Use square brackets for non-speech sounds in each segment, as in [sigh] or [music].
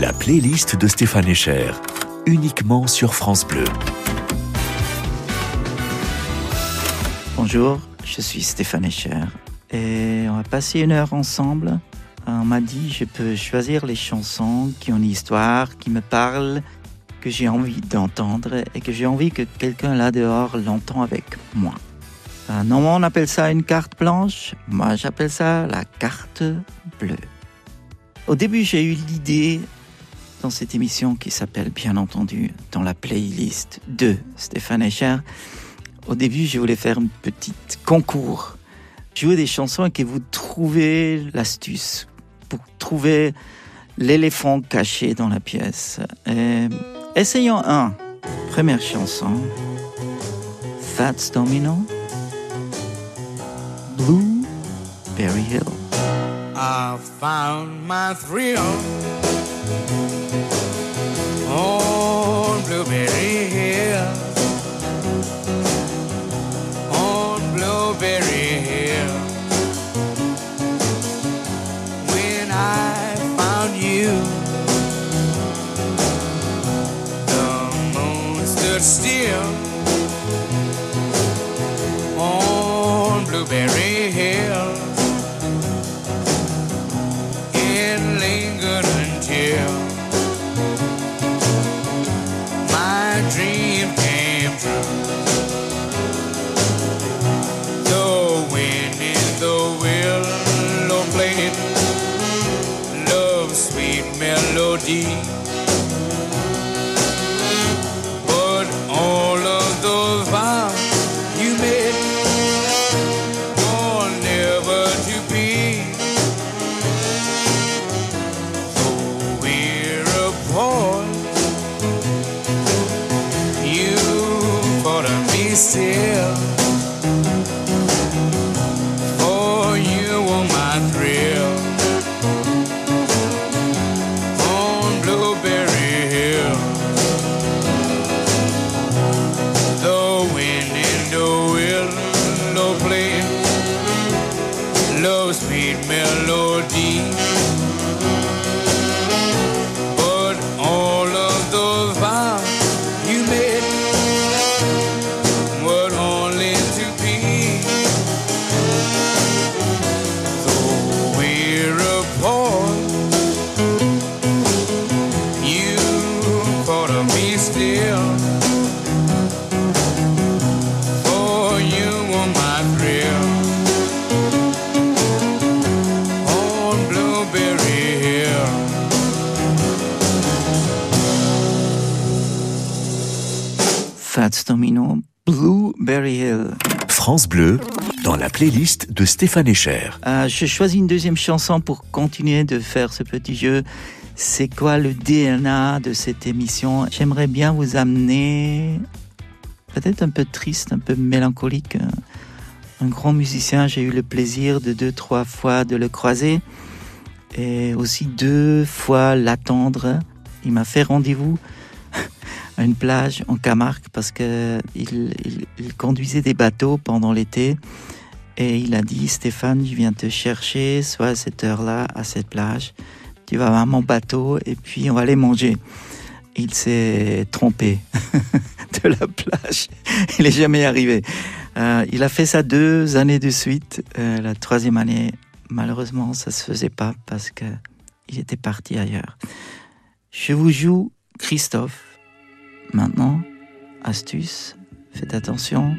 La playlist de Stéphane Echer, uniquement sur France Bleu. Bonjour, je suis Stéphane Echer et on va passer une heure ensemble. On m'a dit je peux choisir les chansons qui ont une histoire, qui me parlent, que j'ai envie d'entendre et que j'ai envie que quelqu'un là dehors l'entend avec moi. Euh, normalement, on appelle ça une carte blanche. Moi, j'appelle ça la carte bleue. Au début, j'ai eu l'idée dans cette émission qui s'appelle bien entendu dans la playlist de Stéphane Echer. Au début, je voulais faire une petite concours. Jouer des chansons et que vous trouvez l'astuce pour trouver l'éléphant caché dans la pièce. essayons un. Première chanson. Fats Domino. Hill. Found my thrill on Blueberry Hill. On Blueberry Hill. When I found you, the moon stood still. Dans la playlist de Stéphane Echer. Euh, je choisis une deuxième chanson pour continuer de faire ce petit jeu. C'est quoi le DNA de cette émission? J'aimerais bien vous amener, peut-être un peu triste, un peu mélancolique. Un grand musicien, j'ai eu le plaisir de deux, trois fois de le croiser et aussi deux fois l'attendre. Il m'a fait rendez-vous à une plage en Camargue parce que il, conduisait des bateaux pendant l'été et il a dit Stéphane, je viens te chercher, soit à cette heure-là, à cette plage. Tu vas voir mon bateau et puis on va aller manger. Il s'est trompé [laughs] de la plage. Il n'est jamais arrivé. Euh, il a fait ça deux années de suite. Euh, la troisième année, malheureusement, ça se faisait pas parce que il était parti ailleurs. Je vous joue Christophe Maintenant, astuce, faites attention,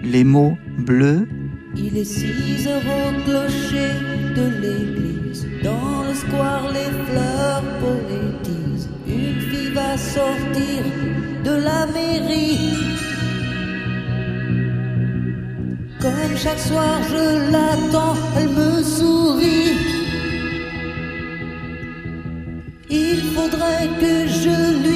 les mots bleus. Il est 6 heures au clocher de l'église, dans le square les fleurs poétisent. Une fille va sortir de la mairie. Comme chaque soir je l'attends, elle me sourit. Il faudrait que je lui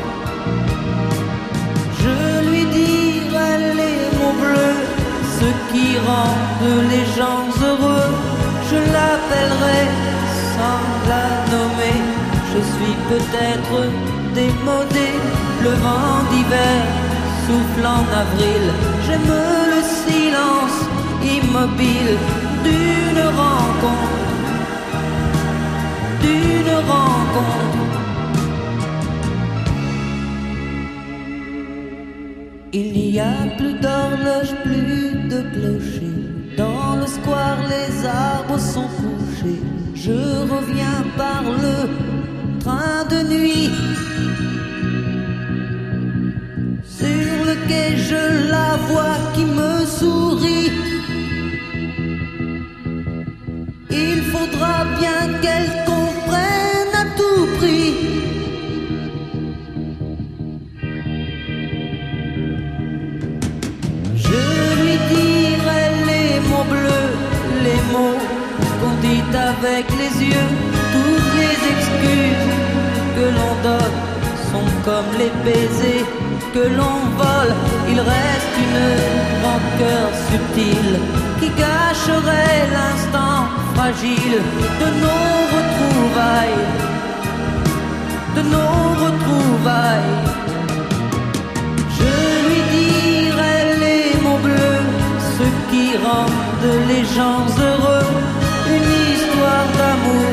Ce qui rendent les gens heureux. Je l'appellerai sans la nommer. Je suis peut-être démodé, le vent d'hiver souffle en avril. J'aime le silence immobile d'une rencontre, d'une rencontre. Il n'y a plus d'horloge, plus de clocher. Dans le square, les arbres sont couchés. Je reviens par le train de nuit. Sur le quai, je la vois qui me sourit. Il faudra bien qu'elle avec les yeux. Toutes les excuses que l'on donne sont comme les baisers que l'on vole. Il reste une rancœur subtile qui gâcherait l'instant fragile de nos retrouvailles, de nos retrouvailles. Je lui dirai les mots bleus, ce qui rendent les gens heureux. Une histoire d'amour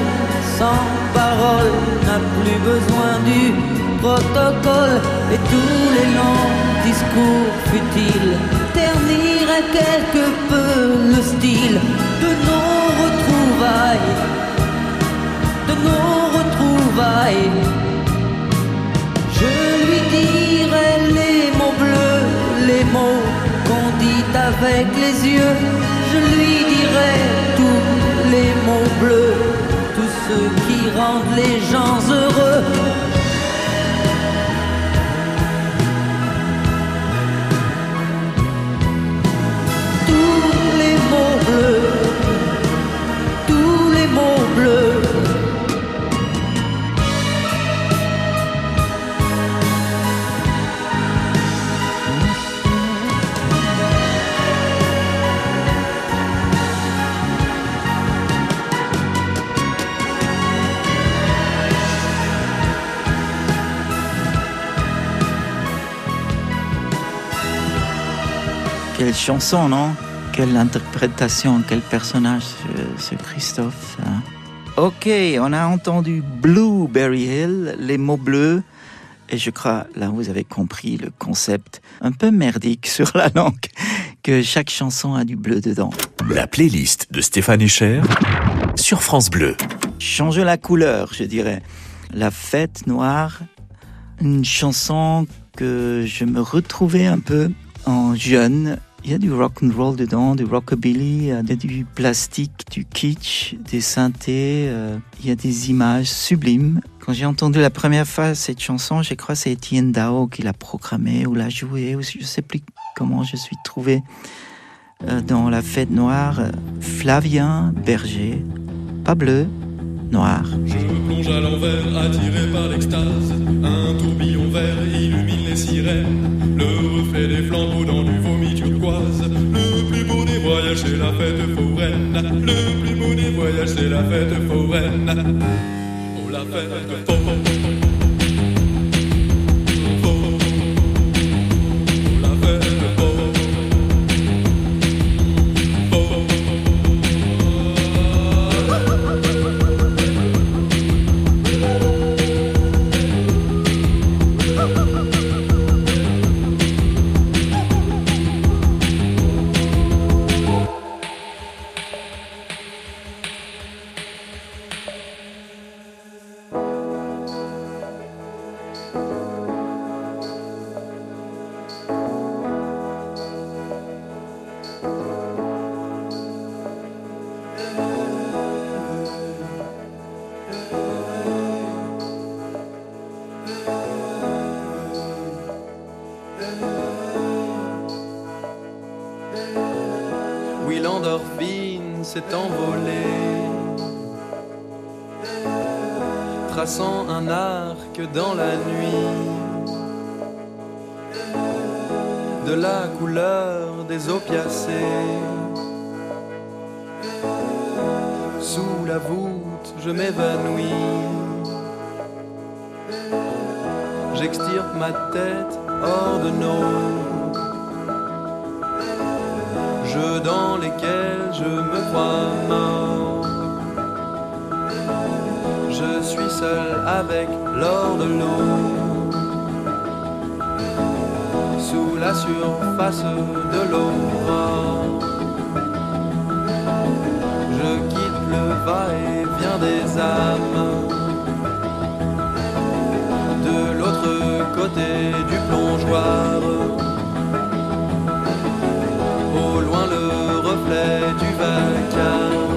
sans parole n'a plus besoin du protocole et tous les longs discours futiles terniraient quelque peu le style de nos retrouvailles, de nos retrouvailles. Je lui dirai les mots bleus, les mots qu'on dit avec les yeux. Je lui dirai les mots bleus, tous ceux qui rendent les gens heureux. Tous les mots bleus, tous les mots bleus. Chanson, non? Quelle interprétation, quel personnage, ce, Christophe. hein? Ok, on a entendu Blueberry Hill, les mots bleus. Et je crois, là, vous avez compris le concept un peu merdique [laughs] sur la langue, que chaque chanson a du bleu dedans. La playlist de Stéphane Echer sur France Bleu. changer la couleur, je dirais. La fête noire, une chanson que je me retrouvais un peu en jeune. Il y a du rock and roll dedans, du rockabilly, a du plastique, du kitsch, des synthés, euh, il y a des images sublimes. Quand j'ai entendu la première fois cette chanson, j'ai cru que c'est Etienne Dao qui l'a programmée ou l'a jouée, ou je sais plus comment je suis trouvé euh, dans la fête noire. euh, Flavien Berger, pas bleu, noir. Plonge à l'envers, attiré par l'extase. Un tourbillon vert illumine les sirènes. Le reflet des flambeaux dans du vomi turquoise. Le plus beau des voyages, c'est la fête foraine. Le plus beau des voyages, c'est la fête foraine. Oh, la fête foraine. Dans la nuit. De la couleur des opiacés. Sous la voûte, je m'évanouis. J'extirpe ma tête hors de nos jeux dans lesquels je me crois mort. Je suis seul avec l'or de l'eau. Sous la surface de l'aurore. Je quitte le va-et-vient des âmes. De l'autre côté du plongeoir. Au loin le reflet du vacarme.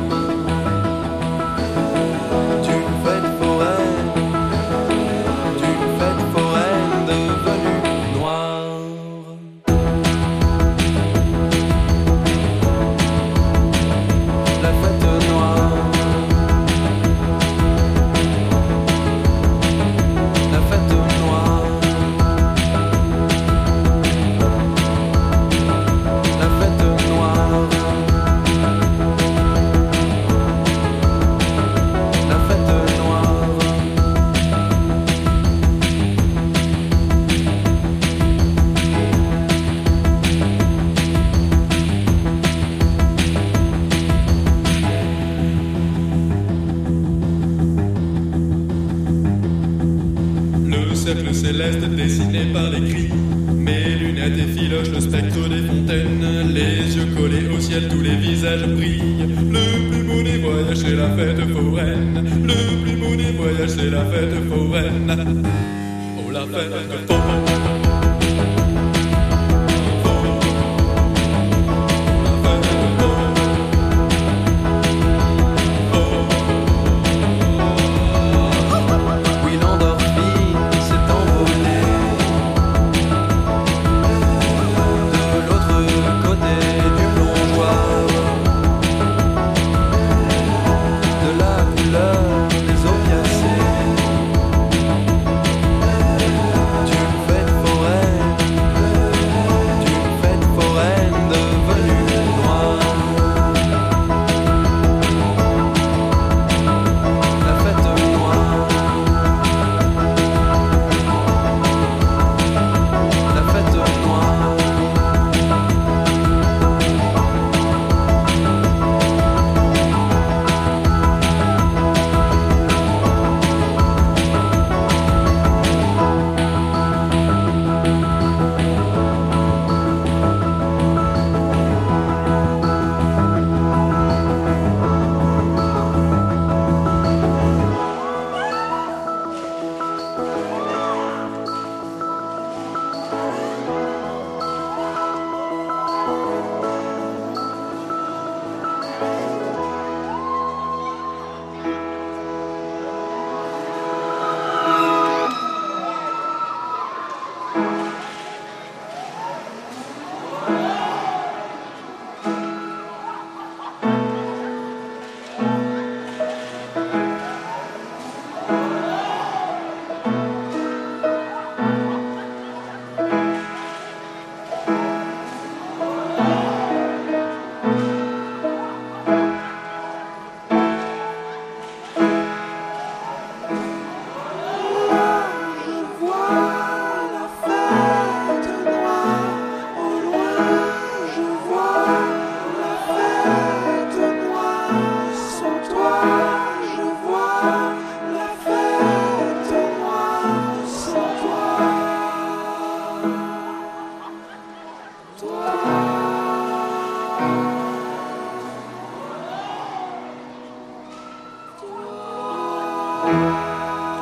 Céleste dessiné par les cris. Mes lunettes effilochent le spectre des fontaines. Les yeux collés au ciel, tous les visages brillent. Le plus beau des c'est la fête foraine. Le plus beau c'est la fête foraine. Oh, la fête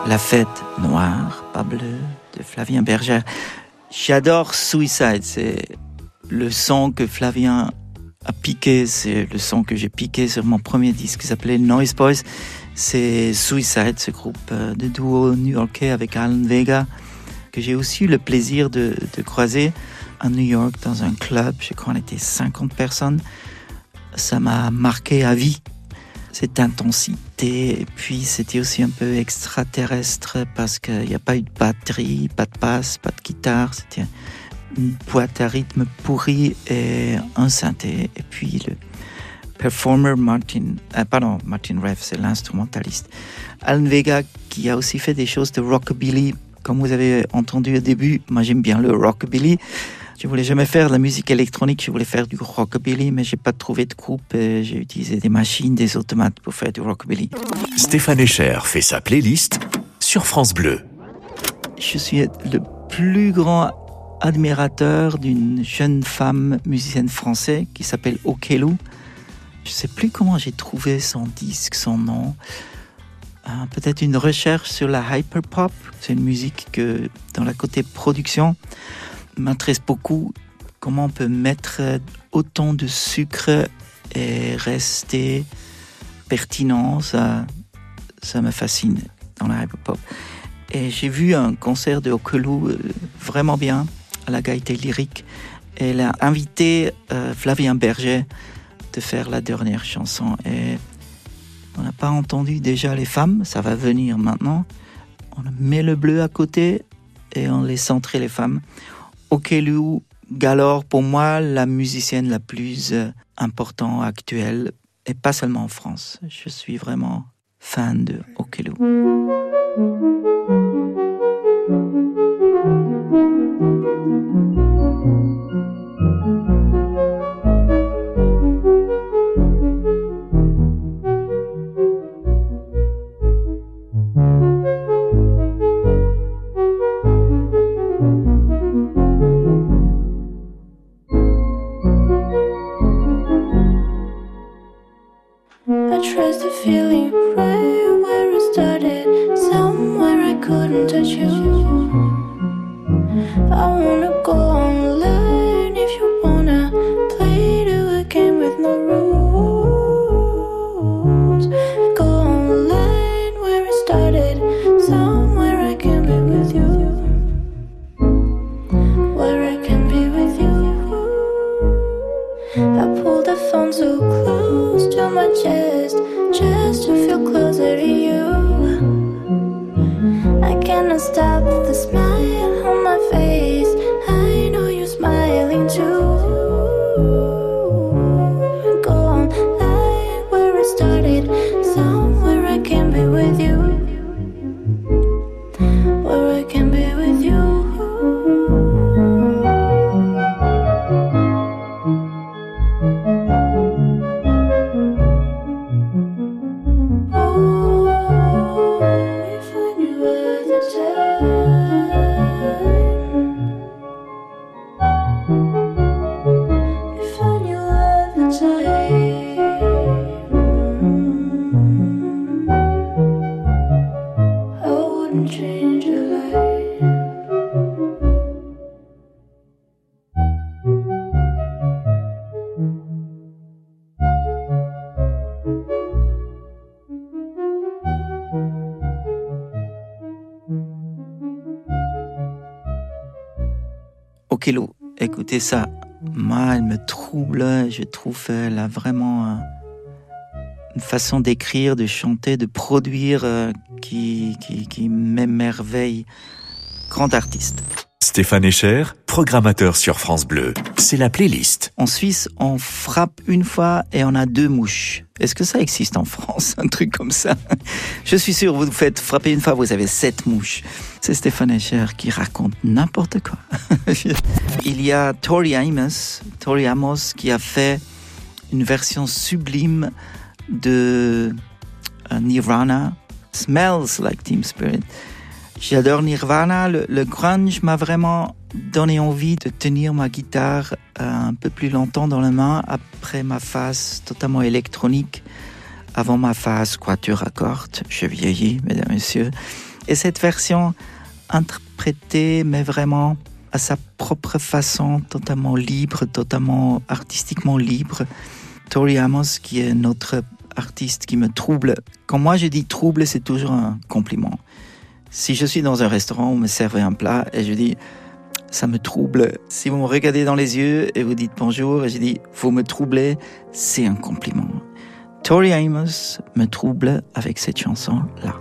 La fête noire, pas bleue, de Flavien Berger. J'adore Suicide, c'est le son que Flavien a piqué, c'est le son que j'ai piqué sur mon premier disque qui s'appelait Noise Boys. C'est Suicide, ce groupe euh, de duo new-yorkais avec Alan Vega, que j'ai aussi eu le plaisir de, de croiser à New York dans un club. Je crois qu'on était 50 personnes. Ça m'a marqué à vie. cette intensité. Et puis c'était aussi un peu extraterrestre parce qu'il n'y a pas eu de batterie, pas de basse, pas de guitare. C'était une boîte à rythme pourrie et un synthé. Et puis le performer Martin, euh, pardon, Martin Reff, c'est l'instrumentaliste. Alan Vega qui a aussi fait des choses de rockabilly. Comme vous avez entendu au début, moi j'aime bien le rockabilly. Je voulais jamais faire de la musique électronique, je voulais faire du rockabilly, mais j'ai pas trouvé de groupe. J'ai utilisé des machines, des automates pour faire du rockabilly. Stéphane Echer fait sa playlist sur France Bleu. Je suis le plus grand admirateur d'une jeune femme musicienne française qui s'appelle Okelou. Je sais plus comment j'ai trouvé son disque, son nom. Euh, Peut-être une recherche sur la hyperpop. C'est une musique que, dans la côté production, m'intéresse beaucoup. Comment on peut mettre autant de sucre et rester pertinent, ça, ça me fascine dans la hyperpop. Et j'ai vu un concert de Okelou euh, vraiment bien à la Gaieté Lyrique. Elle a invité euh, Flavien Berger de faire la dernière chanson. Et on n'a pas entendu déjà les femmes, ça va venir maintenant. On met le bleu à côté et on laisse entrer les femmes. Okelou Galore, pour moi, la musicienne la plus euh, importante actuelle, et pas seulement en France. Je suis vraiment fan de Okelou. Écoutez ça. Moi, elle me trouble. Je trouve elle a vraiment euh, une façon d'écrire, de chanter, de produire euh, qui, qui, qui m'émerveille. Grand artiste. Stéphane Echer, programmateur sur France Bleu. C'est la playlist. En Suisse, on frappe une fois et on a deux mouches. Est-ce que ça existe en France, un truc comme ça? Je suis sûr, vous faites frapper une fois, vous avez sept mouches. C'est Stéphane Escher qui raconte n'importe quoi. [laughs] Il y a Tori Amos, Tori Amos qui a fait une version sublime de euh, Nirvana, Smells Like Team Spirit. J'adore Nirvana. Le, le grunge m'a vraiment donné envie de tenir ma guitare euh, un peu plus longtemps dans la main après ma phase totalement électronique, avant ma phase quatuor à cordes. Je vieillis, mesdames messieurs. Et cette version interprétée, mais vraiment à sa propre façon, totalement libre, totalement artistiquement libre. Tori Amos, qui est notre artiste qui me trouble. Quand moi je dis trouble, c'est toujours un compliment. Si je suis dans un restaurant, vous me servez un plat et je dis ça me trouble. Si vous me regardez dans les yeux et vous dites bonjour et je dis vous me troublez, c'est un compliment. Tori Amos me trouble avec cette chanson-là.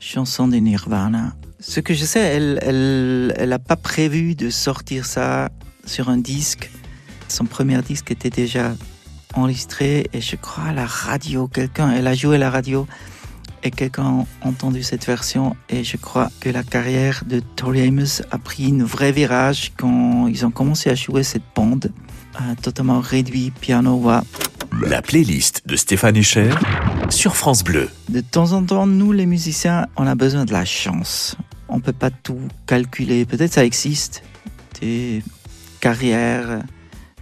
Chanson de Nirvana. Ce que je sais, elle elle, elle a pas prévu de sortir ça sur un disque. Son premier disque était déjà enregistré et je crois à la radio, quelqu'un, elle a joué à la radio et quelqu'un a entendu cette version et je crois que la carrière de Tori Amos a pris une vraie virage quand ils ont commencé à jouer cette bande totalement réduit, piano, voix. La playlist de Stéphane Echer sur France Bleu. De temps en temps, nous les musiciens, on a besoin de la chance. On peut pas tout calculer. Peut-être ça existe des carrières,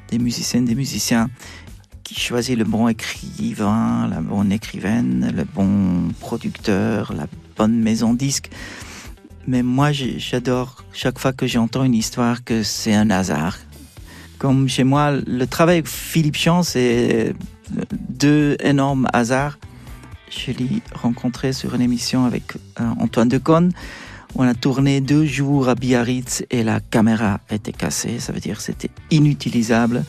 des musiciennes, des musiciens qui choisissent le bon écrivain, la bonne écrivaine, le bon producteur, la bonne maison disque. Mais moi, j'adore chaque fois que j'entends une histoire que c'est un hasard. Comme chez moi, le travail avec Philippe Chant, c'est deux énormes hasards. Je l'ai rencontré sur une émission avec euh, Antoine Decaune où on a tourné deux jours à Biarritz et la caméra était cassée. Ça veut dire que c'était inutilisable.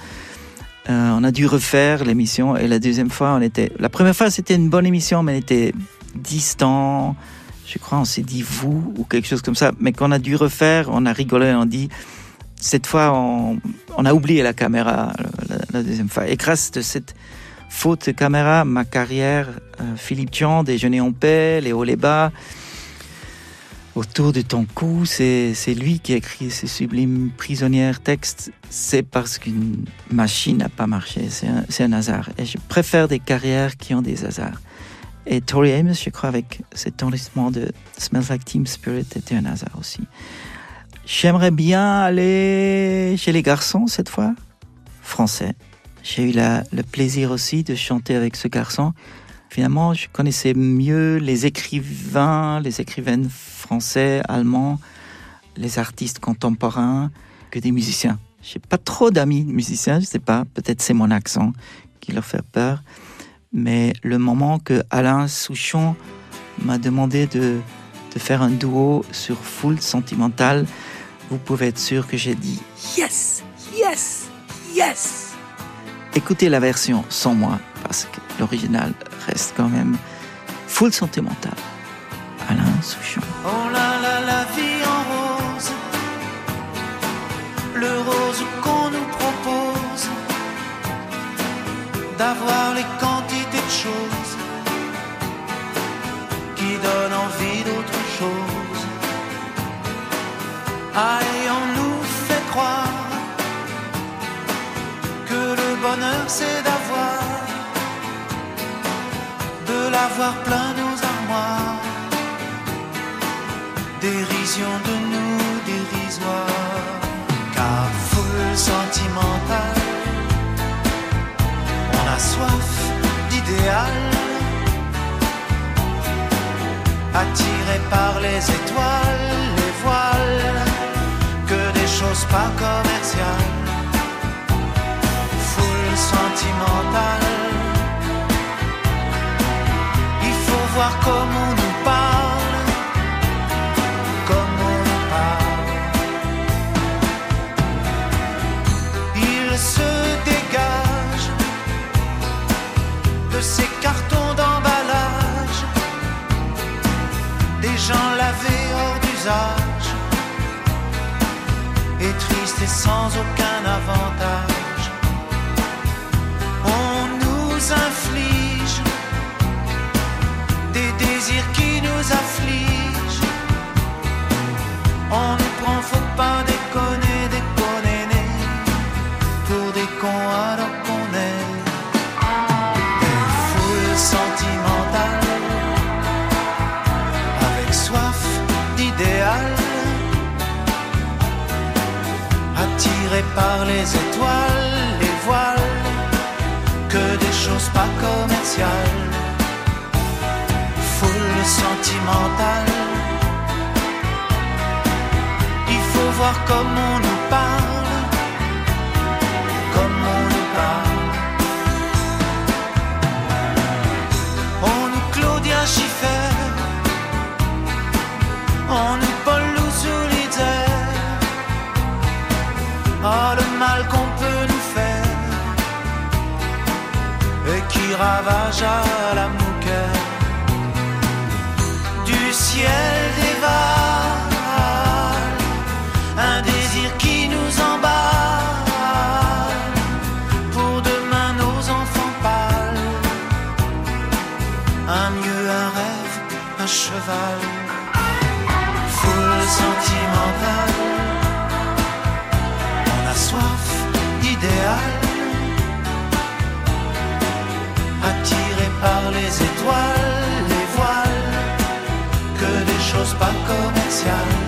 Euh, on a dû refaire l'émission et la deuxième fois, on était. La première fois, c'était une bonne émission, mais on était distant. Je crois, on s'est dit vous ou quelque chose comme ça. Mais quand on a dû refaire, on a rigolé, on dit cette fois, on, a oublié la caméra la, deuxième fois. Et grâce à cette faute de caméra, ma carrière, euh, Philippe Dian, Déjeuner en paix, les hauts, les bas, autour de ton cou, c'est lui qui a écrit ces sublimes prisonnières textes. C'est parce qu'une machine n'a pas marché. C'est un, un hasard. Et je préfère des carrières qui ont des hasards. Et Tori Amos, je crois, avec cet enregistrement de Smells Like Team Spirit, était un hasard aussi. J'aimerais bien aller chez les garçons cette fois, français. J'ai eu la- le plaisir aussi de chanter avec ce garçon. Finalement, je connaissais mieux les écrivains, les écrivaines français, allemands, les artistes contemporains que des musiciens. J'ai pas trop d'amis musiciens, je sais pas, peut-être c'est mon accent qui leur fait peur. Mais le moment que Alain Souchon m'a demandé de, de faire un duo sur Full Sentimental, vous pouvez être sûr que j'ai dit yes, yes, yes. Écoutez la version sans moi, parce que l'original reste quand même Full Sentimental. Alain Souchon. Oh là là, la vie en rose, le rose qu'on nous propose, d'avoir les quantités de choses qui donnent envie d'autre chose. Et on nous fait croire que le bonheur c'est d'avoir, de l'avoir plein nos armoires. Dérision de nous dérisoire, car foule sentimentale, on a soif d'idéal, attiré par les étoiles, les voiles, que des choses pas commerciales, foule sentimentale, il faut voir comment on hors d'usage, et tristes et sans aucun avantage. On nous inflige des désirs qui nous affligent. Par les étoiles, les voiles, que des choses pas commerciales, foule sentimentale. Il faut voir comment on nous qui ravage à la mouquette du ciel dévale un désir qui nous emballe. Pour demain nos enfants pâles un mieux un rêve un cheval. Foule sentimentale les étoiles les voiles que des choses pas commerciales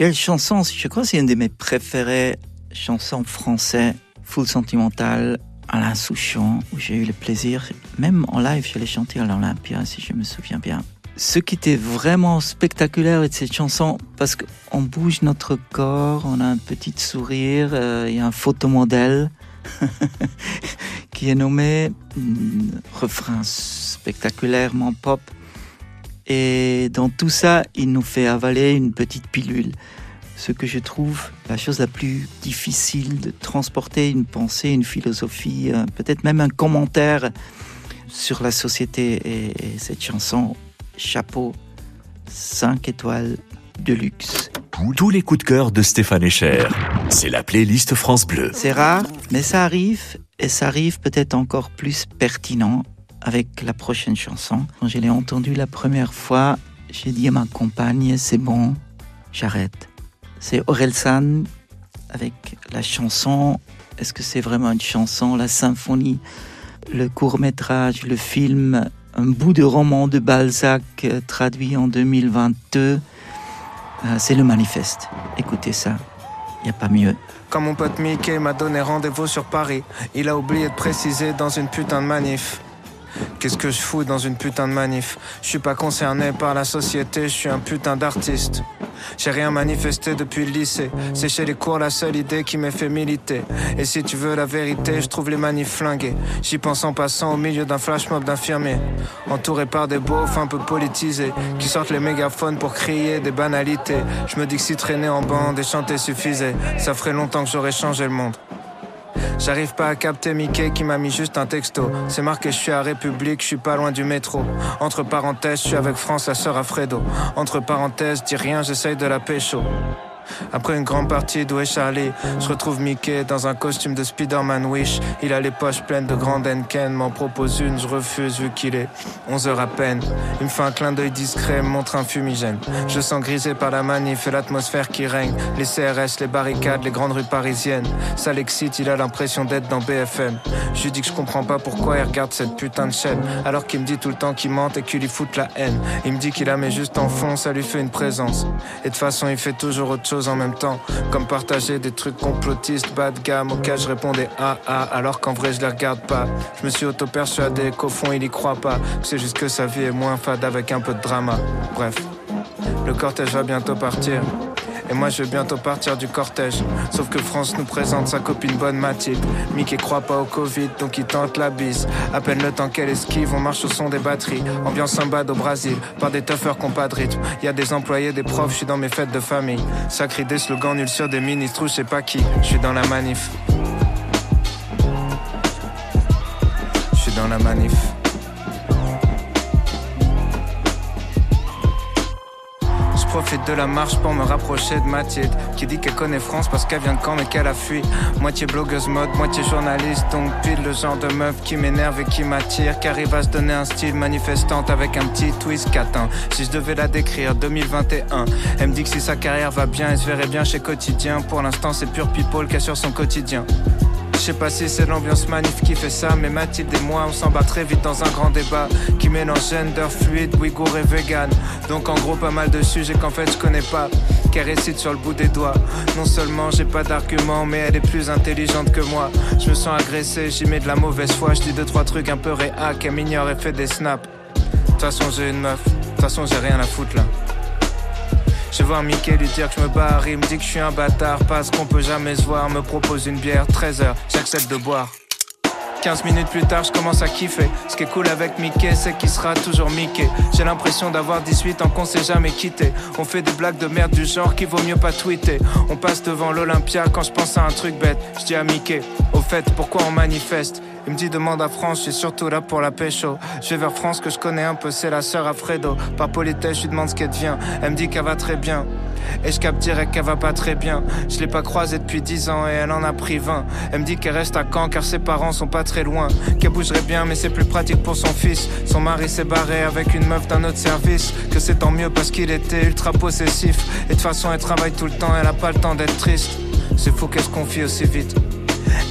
Quelle chanson Je crois que c'est une de mes préférées chansons français, full sentimental, Alain Souchon, où j'ai eu le plaisir, même en live, je l'ai chanté à l'Olympia, si je me souviens bien. Ce qui était vraiment spectaculaire avec cette chanson, parce qu'on bouge notre corps, on a un petit sourire, euh, il y a un photomodèle [laughs] qui est nommé mm, refrain spectaculairement pop. Et dans tout ça, il nous fait avaler une petite pilule. Ce que je trouve la chose la plus difficile de transporter une pensée, une philosophie, euh, peut-être même un commentaire sur la société. Et, et cette chanson, chapeau, 5 étoiles de luxe. Tous les coups de cœur de Stéphane Echer. C'est la playlist France Bleu. C'est rare, mais ça arrive, et ça arrive peut-être encore plus pertinent avec la prochaine chanson. Quand je l'ai entendue la première fois, j'ai dit à ma compagne, c'est bon, j'arrête. C'est Orelsan avec la chanson. Est-ce que c'est vraiment une chanson, la symphonie, le court métrage, le film, un bout de roman de Balzac euh, traduit en 2022 euh, C'est le manifeste. Écoutez ça, il n'y a pas mieux. Quand mon pote Mickey m'a donné rendez-vous sur Paris, il a oublié de préciser dans une putain de manif. Qu'est-ce que je fous dans une putain de manif? Je suis pas concerné par la société, je suis un putain d'artiste. J'ai rien manifesté depuis le lycée. C'est chez les cours la seule idée qui m'ait fait militer. Et si tu veux la vérité, je trouve les manifs flingués. J'y pense en passant au milieu d'un flash mob d'infirmiers. Entouré par des beaufs un peu politisés. Qui sortent les mégaphones pour crier des banalités. Je me dis que si traîner en bande et chanter suffisait, ça ferait longtemps que j'aurais changé le monde. J'arrive pas à capter Mickey qui m'a mis juste un texto. C'est marqué, je suis à République, je suis pas loin du métro. Entre parenthèses, je suis avec France, la sœur Alfredo. Entre parenthèses, dis rien, j'essaye de la pécho. Après une grande partie est Charlie, je retrouve Mickey dans un costume de Spider-Man Wish. Il a les poches pleines de grandes Henken, m'en propose une, je refuse vu qu'il est 11 heures à peine. Il me fait un clin d'œil discret, montre un fumigène. Je sens grisé par la manif et l'atmosphère qui règne. Les CRS, les barricades, les grandes rues parisiennes. Ça l'excite, il a l'impression d'être dans BFM. Je lui dis que je comprends pas pourquoi il regarde cette putain de chaîne. Alors qu'il me dit tout le temps qu'il mente et qu'il lui fout la haine. Il me dit qu'il la met juste en fond, ça lui fait une présence. Et de toute façon, il fait toujours autre chose en même temps. Comme partager des trucs complotistes, bas de gamme, auxquels je répondais ah ah, alors qu'en vrai je les regarde pas. Je me suis auto-persuadé qu'au fond il y croit pas. C'est juste que sa vie est moins fade avec un peu de drama. Bref, le cortège va bientôt partir. Et moi je vais bientôt partir du cortège. Sauf que France nous présente sa copine bonne Mathilde. Mickey croit pas au Covid, donc il tente la bise. À peine le temps qu'elle esquive, on marche au son des batteries. Ambiance sambade au Brésil, par des tuffers qui ont pas de rythme. Y a des employés, des profs, je suis dans mes fêtes de famille. Ça crie des slogans nuls sur des ministres ou je sais pas qui. Je suis dans la manif. Je suis dans la manif. Profite de la marche pour me rapprocher de Mathilde Qui dit qu'elle connaît France parce qu'elle vient de Caen mais qu'elle a fui. Moitié blogueuse mode, moitié journaliste Donc pile le genre de meuf qui m'énerve et qui m'attire. Qui arrive à se donner un style manifestante avec un petit twist catin. Si je devais la décrire 2021 Elle me dit que si sa carrière va bien elle se verrait bien chez Quotidien. Pour l'instant c'est pure people qui sur son quotidien je sais pas si c'est l'ambiance manif qui fait ça, mais Mathilde et moi on bat très vite dans un grand débat qui mélange gender fluide, ouïghour et vegan. Donc en gros pas mal de sujets qu'en fait je connais pas, qu'elle récite sur le bout des doigts. Non seulement j'ai pas d'argument, mais elle est plus intelligente que moi. Je me sens agressé, j'y mets de la mauvaise foi, je dis deux trois trucs un peu réac, elle m'ignore et fait des snaps. De toute façon j'ai une meuf, de toute façon j'ai rien à foutre là. Je voir Mickey lui dire que je me barre, il me dit que je suis un bâtard parce qu'on peut jamais se voir, me propose une bière, 13 heures, j'accepte de boire. 15 minutes plus tard, je commence à kiffer. Ce qui est cool avec Mickey, c'est qu'il sera toujours Mickey. J'ai l'impression d'avoir 18 ans qu'on s'est jamais quitté. On fait des blagues de merde du genre qu'il vaut mieux pas tweeter. On passe devant l'Olympia quand je pense à un truc bête. Je dis à Mickey, au fait, pourquoi on manifeste? Il me dit demande à France, je suis surtout là pour la pécho. Je vais vers France que je connais un peu, c'est la sœur Alfredo. Par politesse, je lui demande ce qu'elle devient. Elle me dit qu'elle va très bien. Et je capte direct qu'elle va pas très bien. Je l'ai pas croisée depuis 10 ans et elle en a pris 20. Elle me dit qu'elle reste à Caen car ses parents sont pas très loin. Qu'elle bougerait bien mais c'est plus pratique pour son fils. Son mari s'est barré avec une meuf d'un autre service. Que c'est tant mieux parce qu'il était ultra possessif. Et de toute façon elle travaille tout le temps, elle a pas le temps d'être triste. C'est fou qu'elle se confie aussi vite.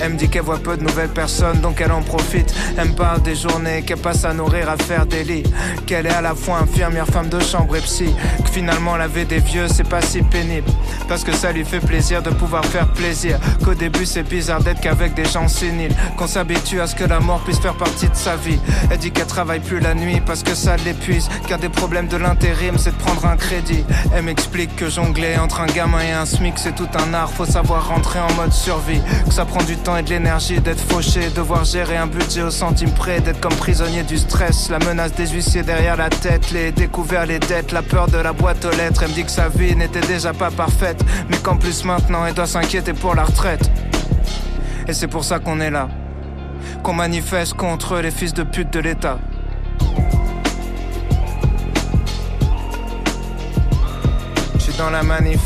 Elle me dit qu'elle voit peu de nouvelles personnes, donc elle en profite. Elle me parle des journées qu'elle passe à nourrir, à faire des lits. Qu'elle est à la fois infirmière, femme de chambre et psy. Que finalement laver des vieux, c'est pas si pénible. Parce que ça lui fait plaisir de pouvoir faire plaisir. Qu'au début c'est bizarre d'être qu'avec des gens séniles. Qu'on s'habitue à ce que la mort puisse faire partie de sa vie. Elle dit qu'elle travaille plus la nuit parce que ça l'épuise. Car des problèmes de l'intérim, c'est de prendre un crédit. Elle m'explique que jongler entre un gamin et un SMIC, c'est tout un art. Faut savoir rentrer en mode survie. Du temps et de l'énergie d'être fauché. Devoir gérer un budget au centime près. D'être comme prisonnier du stress. La menace des huissiers derrière la tête. Les découverts, les dettes. La peur de la boîte aux lettres. Elle me dit que sa vie n'était déjà pas parfaite. Mais qu'en plus maintenant, elle doit s'inquiéter pour la retraite. Et c'est pour ça qu'on est là. Qu'on manifeste contre les fils de pute de l'État. Je dans la manif.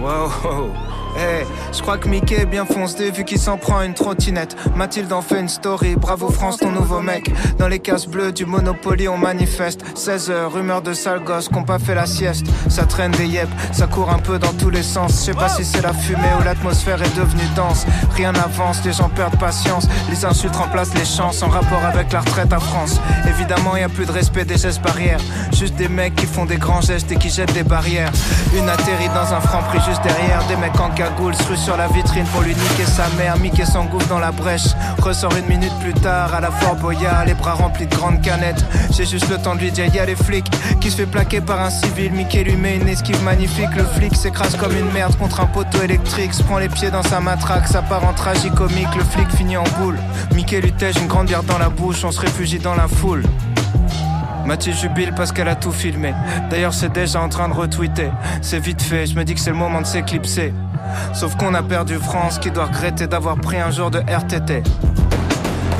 Wow. Hey, je crois que Mickey est bien foncé vu qu'il s'en prend une trottinette. Mathilde en fait une story, bravo France ton nouveau mec. Dans les cases bleues du Monopoly on manifeste. 16 heures, rumeur de sale gosse qu'on pas fait la sieste. Ça traîne des yep, ça court un peu dans tous les sens. Je sais pas si c'est la fumée ou l'atmosphère est devenue dense. Rien n'avance, les gens perdent patience. Les insultes remplacent les chances en rapport avec la retraite à France. Évidemment y a plus de respect des gestes barrières. Juste des mecs qui font des grands gestes et qui jettent des barrières. Une atterrit dans un franc prix juste derrière. Des mecs en cagoule se ruent sur la vitrine pour lui niquer sa mère. Mickey s'engouffre dans la brèche. Ressort une minute plus tard à la Fort Boyard, les bras remplis de grandes canettes. J'ai juste le temps de lui dire y'a les flics qui se fait plaquer par un civil. Mickey lui met une esquive magnifique. Le flic s'écrase comme une merde contre un poteau électrique. Se prend les pieds dans sa matraque, ça part en tragicomique. Le flic finit en boule. Mickey lui tège une grande bière dans la bouche. On se réfugie dans la foule. Mathilde jubile parce qu'elle a tout filmé. D'ailleurs, c'est déjà en train de retweeter. C'est vite fait, je me dis que c'est le moment de s'éclipser. Sauf qu'on a perdu France qui doit regretter d'avoir pris un jour de RTT.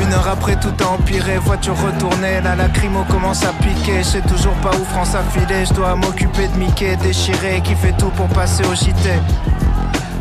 Une heure après tout a empiré, voiture retournée, la lacrymo commence à piquer, je sais toujours pas où France a filé, je dois m'occuper de Mickey déchiré qui fait tout pour passer au JT.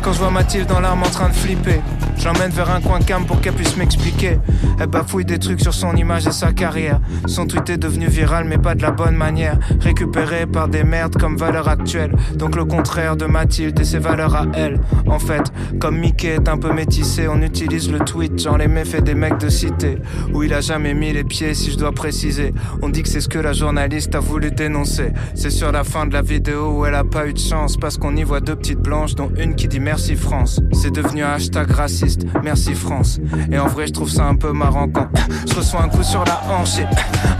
Quand je vois Mathilde dans l'arme en train de flipper, je l'emmène vers un coin calme pour qu'elle puisse m'expliquer. Elle bafouille des trucs sur son image et sa carrière. Son tweet est devenu viral, mais pas de la bonne manière. Récupéré par des merdes comme valeur actuelle. Donc le contraire de Mathilde et ses valeurs à elle. En fait, comme Mickey est un peu métissé, on utilise le tweet, genre les méfaits des mecs de cité. Où il a jamais mis les pieds, si je dois préciser. On dit que c'est ce que la journaliste a voulu dénoncer. C'est sur la fin de la vidéo où elle a pas eu de chance. Parce qu'on y voit deux petites blanches, dont une qui dit merci France. C'est devenu un hashtag raciste, merci France. Et en vrai, je trouve ça un peu marrant quand je reçois un coup sur la hanche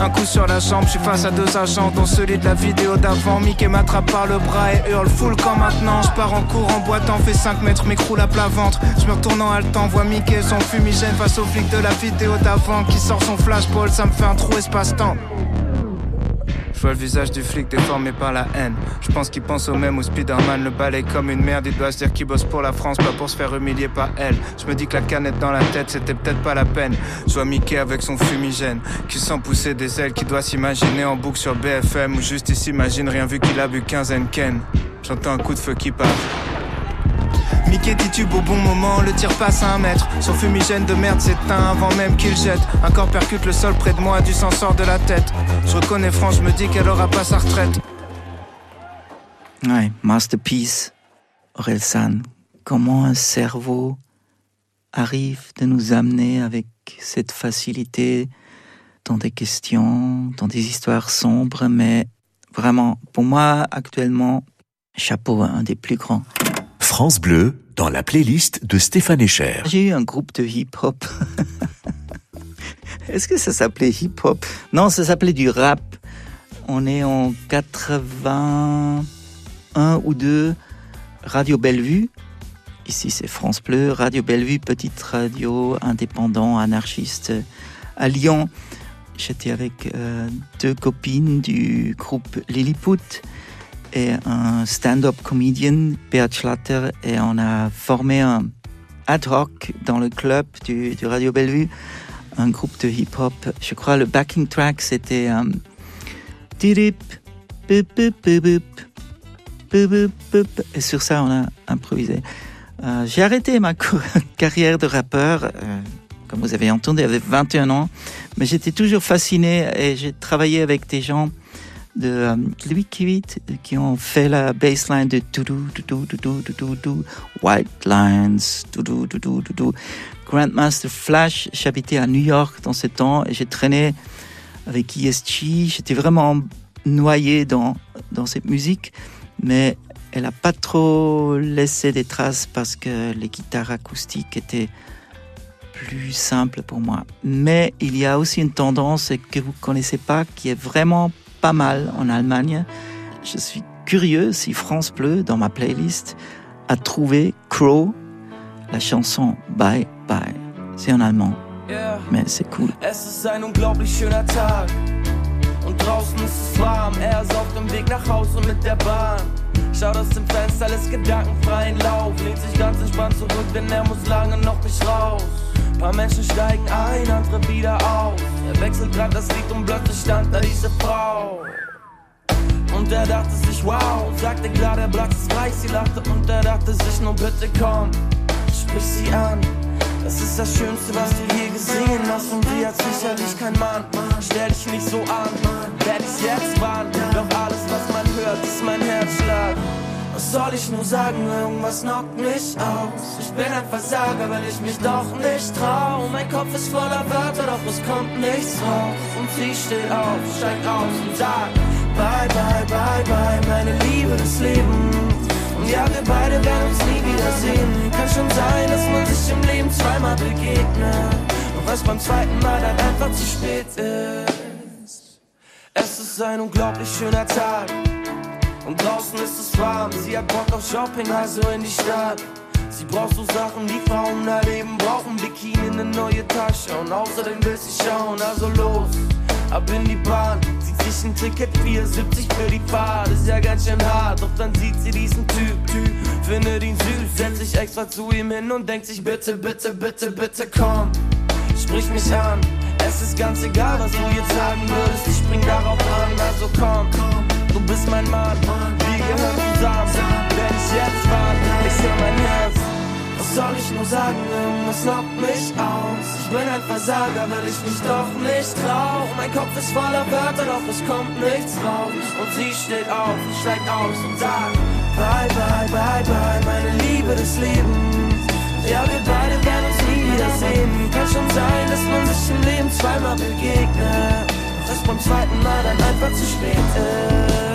un coup sur la jambe. Je suis face à deux agents, dont celui de la vidéo d'avant. Mickey m'attrape par le bras et hurle full quand maintenant. Je pars en cours en boitant, fait 5 mètres, m'écroule à plat ventre. Je me retourne en haletant, vois Mickey son fumigène face au flic de la vidéo d'avant qui sort son flashball. Ça me fait un trou espace-temps. Je vois le visage du flic déformé par la haine. Je pense qu'il pense au même où Spider-Man le balaye comme une merde. Il doit se dire qu'il bosse pour la France, pas pour se faire humilier par elle. Je me dis que la canette dans la tête, c'était peut-être pas la peine. Je vois Mickey avec son fumigène, qui sent pousser des ailes, qui doit s'imaginer en boucle sur BFM, ou juste il s'imagine rien vu qu'il a bu 15 Ken. J'entends un coup de feu qui part. Mickey titube au bon moment, le tir passe à un mètre. Son fumigène de merde s'éteint avant même qu'il jette. Un corps percute le sol près de moi, du sang sort de la tête. Je reconnais France, je me dis qu'elle aura pas sa retraite. Ouais, masterpiece, Orelsan. Comment un cerveau arrive de nous amener avec cette facilité dans des questions, dans des histoires sombres, mais vraiment, pour moi, actuellement, chapeau, un des plus grands. France Bleu, dans la playlist de Stéphane Echer. J'ai eu un groupe de hip-hop. [laughs] Est-ce que ça s'appelait hip-hop? Non, ça s'appelait du rap. On est en 81 ou 2, Radio Bellevue. Ici, c'est France Bleu. Radio Bellevue, petite radio indépendant, anarchiste à Lyon. J'étais avec euh, deux copines du groupe Lilliput et un stand-up comedian, Beat Schlatter, et on a formé un ad hoc dans le club du, du Radio Bellevue, un groupe de hip-hop. Je crois le backing track c'était um, et sur ça on a improvisé. Euh, J'ai arrêté ma [laughs] carrière de rappeur, euh, comme vous avez entendu, j'avais 21 ans, mais j'étais toujours fasciné et j'ai travaillé avec des gens de euh, Louis Kivitt qui ont fait la bassline de White Lines. Grandmaster Flash, j'habitais à New York dans ce temps et j'ai traîné avec ESG. J'étais vraiment noyé dans, dans cette musique, mais elle n'a pas trop laissé des traces parce que les guitares acoustiques étaient plus simples pour moi. Mais il y a aussi une tendance que vous connaissez pas qui est vraiment pas mal en Allemagne. Je suis curieux si France Bleu, dans ma playlist, a trouvé Crow, la chanson Bye Bye. C'est en allemand, Yeah. mais c'est cool. Es ist ein unglaublich schöner Tag. Und draußen ist es warm. Er ist auf dem Weg nach Hause mit der Bahn. Schaut aus dem Fenster, lässt gedankenfreien Lauf. Lehnt sich ganz entspannt zurück, denn er muss lange noch nicht raus. Paar Menschen steigen ein, andere wieder aus. Er wechselt grad das Lied und plötzlich stand da diese Frau. Und er dachte sich, wow, sagte klar, der Platz ist frei. Sie lachte und er dachte sich, nur bitte komm, sprich sie an. Das ist das Schönste, was du je gesehen hast. Und sie hat sicherlich kein Mann. Stell dich nicht so an, werd ich's jetzt warnen. Doch alles, was man hört, ist mein Herzschlag. Was soll ich nur sagen, irgendwas knockt mich aus. Ich bin ein Versager, weil ich mich doch nicht trau. Mein Kopf ist voller Wörter, doch es kommt nichts raus. Und sie steht auf, steigt aus und sagt: Bye, bye, bye, bye, meine Liebe des Lebens. Und ja, wir beide werden uns nie wiedersehen. Kann schon sein, dass man sich im Leben zweimal begegnet. Und was beim zweiten Mal dann einfach zu spät ist. Es ist ein unglaublich schöner Tag. Und draußen ist es warm. Sie hat Bock auf Shopping, also in die Stadt. Sie braucht so Sachen, die Frauen erleben brauchen. Bikini in eine neue Tasche und außerdem will sie schauen, also los. Ab in die Bahn, zieht sich ein Ticket 4,70 für die Fahrt. Ist ja ganz schön hart, doch dann sieht sie diesen Typ, Typ, findet ihn süß, setzt sich extra zu ihm hin und denkt sich, bitte, bitte, bitte, bitte komm, sprich mich an. Es ist ganz egal, was du jetzt sagen würdest, ich spring darauf an, also komm, du bist mein Mann, wir gehören zusammen, wenn ich jetzt warte, ich höre mein Herz. Was soll ich nur sagen, irgendwas knockt mich aus. Ich bin ein Versager, weil ich mich doch nicht trau. Mein Kopf ist voller Wörter, doch es kommt nichts raus. Und sie steht auf, steigt aus und sagt: Bye, bye, bye, bye, meine Liebe des Lebens. Ja, wir beide werden uns nie wiedersehen. Kann schon sein, dass man sich im Leben zweimal begegnet. Doch es beim zweiten Mal dann einfach zu spät ist.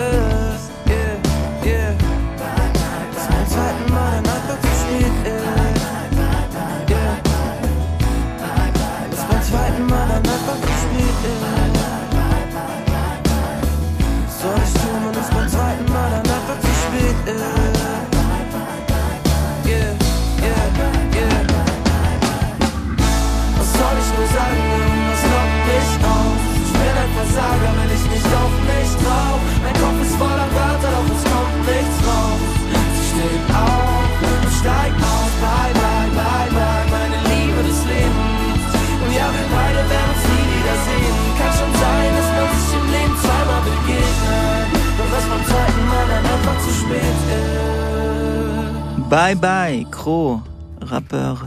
Bye Bye, Crow, rappeur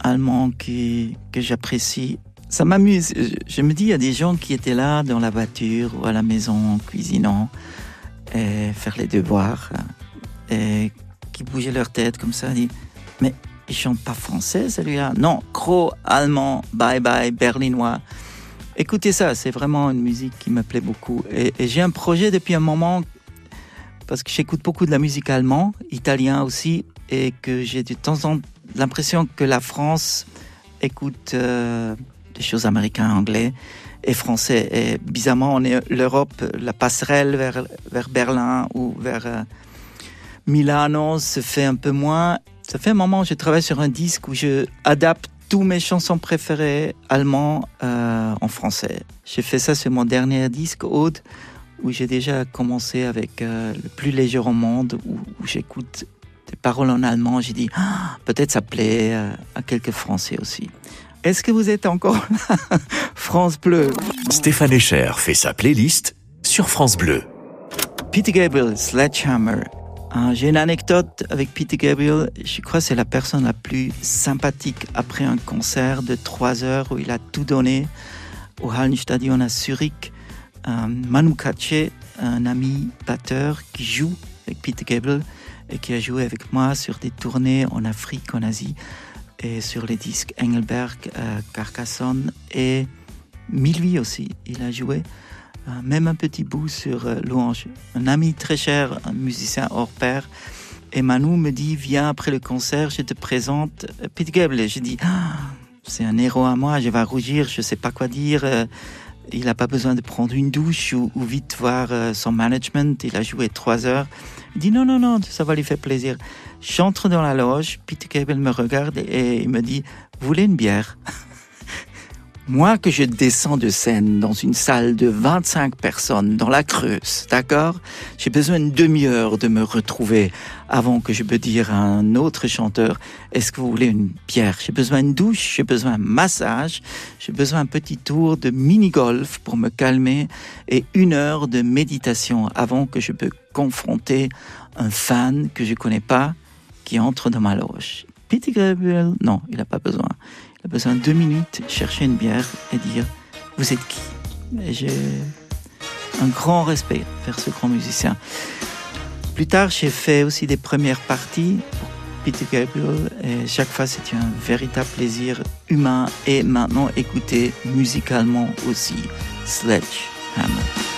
allemand qui, que j'apprécie. Ça m'amuse. Je, me dis, il y a des gens qui étaient là dans la voiture ou à la maison, cuisinant, et faire les devoirs, et qui bougeaient leur tête comme ça. Dit, mais il chante pas français celui-là Non, Crow, allemand, Bye Bye, berlinois. Écoutez ça, c'est vraiment une musique qui me plaît beaucoup. Et, et j'ai un projet depuis un moment parce que j'écoute beaucoup de la musique allemande, italien aussi, et que j'ai de temps en temps l'impression que la France écoute euh, des choses américaines, anglais et français. Et bizarrement, on est l'Europe, la passerelle vers, vers Berlin ou vers euh, Milano se fait un peu moins. Ça fait un moment que je travaille sur un disque où je adapte tous mes chansons préférées allemands euh, en français. J'ai fait ça sur mon dernier disque, Aude, où j'ai déjà commencé avec euh, le plus léger au monde, où j'écoute des paroles en allemand. J'ai dit, Ah, peut-être ça plaît euh, à quelques Français aussi. Est-ce que vous êtes encore là? [laughs] France Bleu. Stéphane Echer fait sa playlist sur France Bleu. Peter Gabriel, Sledgehammer. Ah, J'ai une anecdote avec Peter Gabriel. Je crois que c'est la personne la plus sympathique après un concert de trois heures où il a tout donné au Hallenstadion à Zurich. euh, Manu Katché, un ami batteur qui joue avec Peter Gabriel et qui a joué avec moi sur des tournées en Afrique, en Asie et sur les disques Engelberg, euh, Carcassonne et Milui aussi. Il a joué euh, même un petit bout sur euh, Louange. Un ami très cher, un musicien hors pair. Et Manu me dit, viens après le concert, je te présente euh, Pete Gabriel. J'ai dit, ah, c'est un héros à moi, je vais rougir, je sais pas quoi dire. il n'a pas besoin de prendre une douche ou, ou vite voir son management. Il a joué trois heures. Il dit non, non, non, ça va lui faire plaisir. J'entre dans la loge, Peter Gabriel me regarde et il me dit, vous voulez une bière? Moi que je descends de scène dans une salle de 25 personnes dans la Creuse, d'accord? J'ai besoin d'une demi-heure de me retrouver avant que je peux dire à un autre chanteur, est-ce que vous voulez une bière? J'ai besoin d'une douche, j'ai besoin d'un massage, j'ai besoin d'un petit tour de mini-golf pour me calmer et une heure de méditation avant que je peux confronter un fan que je connais pas qui entre dans ma loge. Peter Gabriel, non, il n'a pas besoin. A besoin de deux minutes, chercher une bière et dire Vous êtes qui? J'ai un grand respect vers ce grand musicien. Plus tard, j'ai fait aussi des premières parties pour Peter Gabriel et chaque fois c'était un véritable plaisir humain et maintenant écouter musicalement aussi Sledgehammer.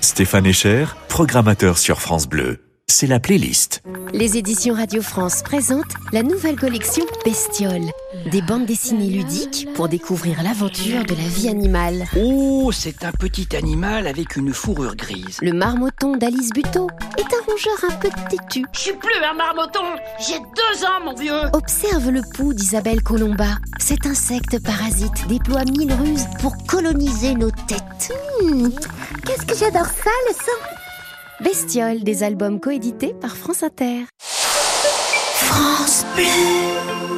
Stéphane Echer, programmateur sur France Bleu. C'est la playlist. Les éditions Radio France présentent la nouvelle collection Bestiole. Des bandes dessinées ludiques pour découvrir l'aventure de la vie animale. Oh, c'est un petit animal avec une fourrure grise. Le marmoton d'Alice Buteau est un rongeur un peu têtu. Je suis plus un marmoton, j'ai deux ans, mon vieux. Observe le pouls d'Isabelle Colomba. Cet insecte parasite déploie mille ruses pour coloniser nos têtes. Hmm, Qu'est-ce que j'adore ça, le sang? Bestiole, des albums coédités par France Inter. France Bleu.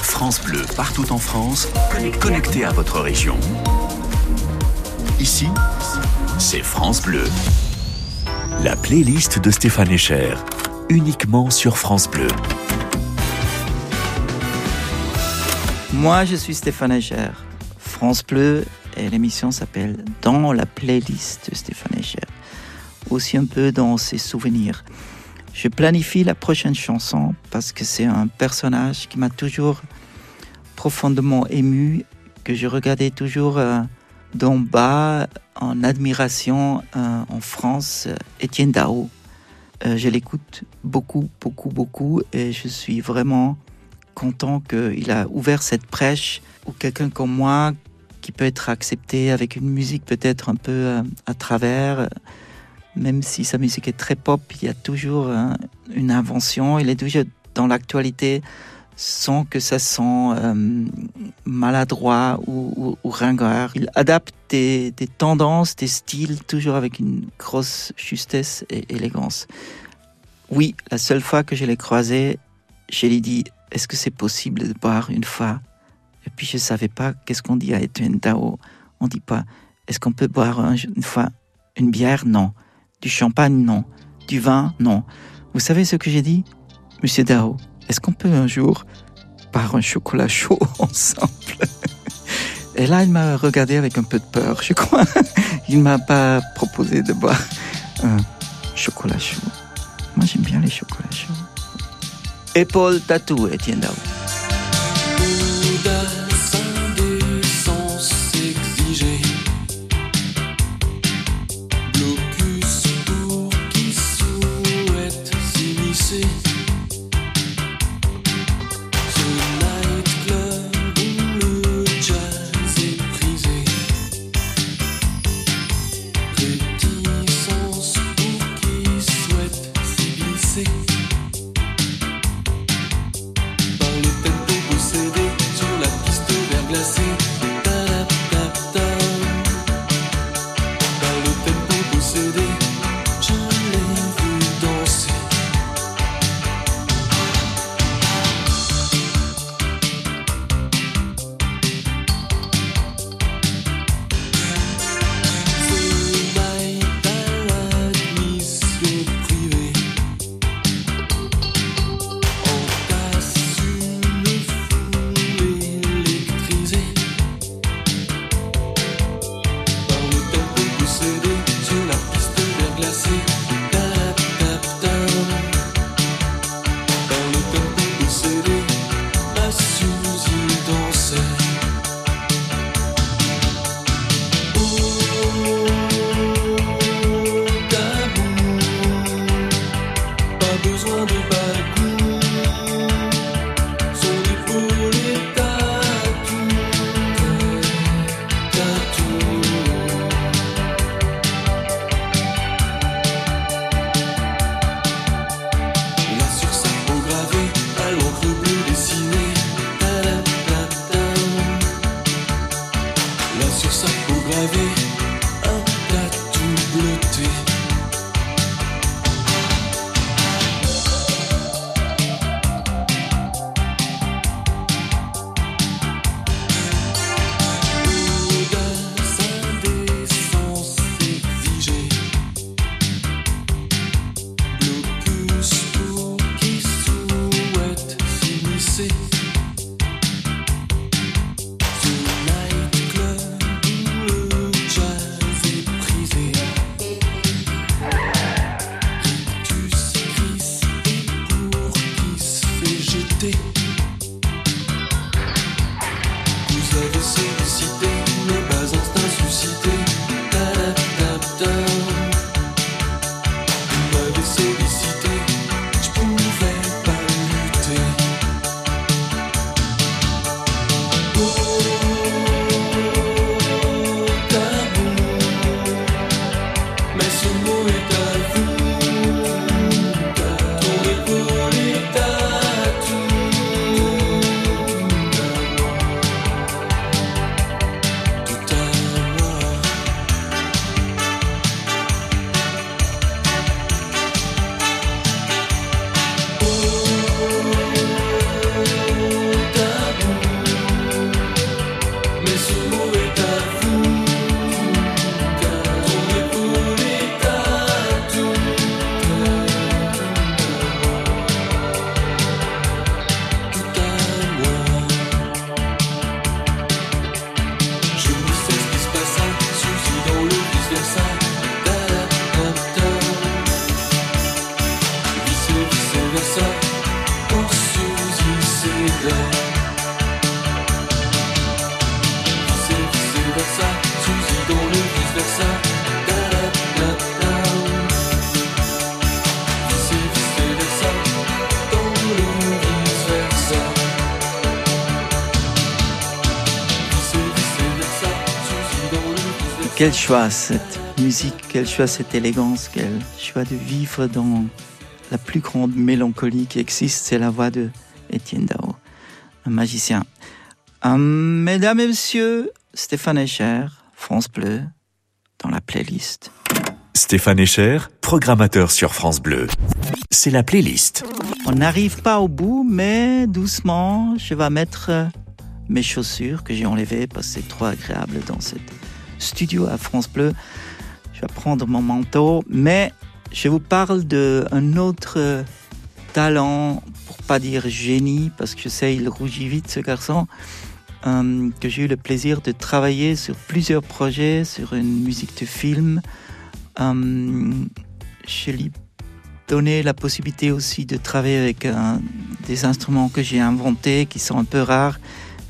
France Bleu, partout en France, connecté à votre région. Ici, c'est France Bleu. La playlist de Stéphane Echer, uniquement sur France Bleu. Moi, je suis Stéphane Echer. France Bleu et l'émission s'appelle Dans la playlist de Stéphane Echer. Aussi un peu dans ses souvenirs. Je planifie la prochaine chanson parce que c'est un personnage qui m'a toujours profondément ému, que je regardais toujours euh, d'en bas en admiration euh, en France, Étienne Dao. Euh, je l'écoute beaucoup, beaucoup, beaucoup et je suis vraiment content qu'il a ouvert cette brèche où quelqu'un comme moi, qui peut être accepté avec une musique peut-être un peu à travers, même si sa musique est très pop, il y a toujours hein, une invention, il est toujours dans l'actualité sans que ça sent euh, maladroit ou, ou, ringard. Il adapte des, tendances, des styles, toujours avec une grosse justesse et élégance. Oui, la seule fois que je l'ai croisé, je lui ai dit, est-ce que c'est possible de boire une fois? Et puis je ne savais pas qu'est-ce qu'on dit à Etienne Dao. On dit pas, est-ce qu'on peut boire un, une fois une bière? Non. Du champagne Non. Du vin Non. Vous savez ce que j'ai dit? Monsieur Dao, est-ce qu'on peut un jour boire un chocolat chaud [laughs] ensemble? Et là, il m'a regardé avec un peu de peur, je crois. [laughs] Il m'a pas proposé de boire un chocolat chaud. Moi, j'aime bien les chocolats chauds. Épaule tatou, Etienne Dao. Quel choix cette musique, quel choix cette élégance, quel choix de vivre dans la plus grande mélancolie qui existe, c'est la voix de Étienne Dao, un magicien. Hum, mesdames et messieurs, Stéphane Echer, France Bleu, dans la playlist. Stéphane Echer, programmateur sur France Bleu. C'est la playlist. On n'arrive pas au bout, mais doucement, je vais mettre euh, mes chaussures que j'ai enlevées parce que c'est trop agréable dans ce studio à France Bleu. Je vais prendre mon manteau, mais je vous parle d'un autre euh, talent, pour pas dire génie, parce que je sais, il rougit vite ce garçon, euh, que j'ai eu le plaisir de travailler sur plusieurs projets, sur une musique de film. Euh, je lui donné la possibilité aussi de travailler avec un- des instruments que j'ai inventés, qui sont un peu rares.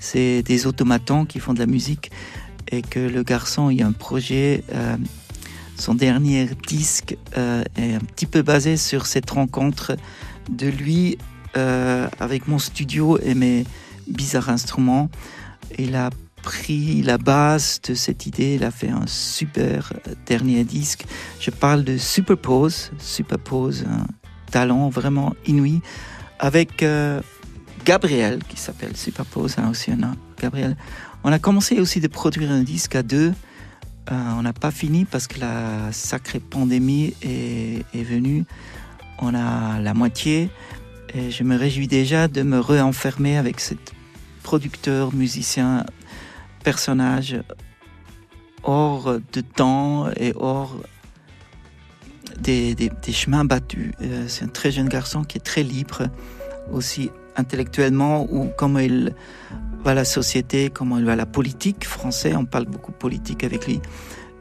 C'est des automatons qui font de la musique et que le garçon, il a un projet. euh, son dernier disque euh, est un petit peu basé sur cette rencontre de lui euh, avec mon studio et mes bizarres instruments. Il a pris la base de cette idée, il a fait un super dernier disque. Je parle de Superpose, Superpose, un talent vraiment inouï, avec Gabriel, qui s'appelle Superpose, hein, aussi un Gabriel. On a commencé aussi de produire un disque à deux. Euh, on n'a pas fini parce que la sacrée pandémie est, venue. On a la moitié et je me réjouis déjà de me re-enfermer avec cet producteur, musicien, personnage hors de temps et hors des, chemins battus. Euh, c'est un très jeune garçon qui est très libre, aussi intellectuellement, ou comment il va la société, comment il va la politique français. On parle beaucoup politique avec lui.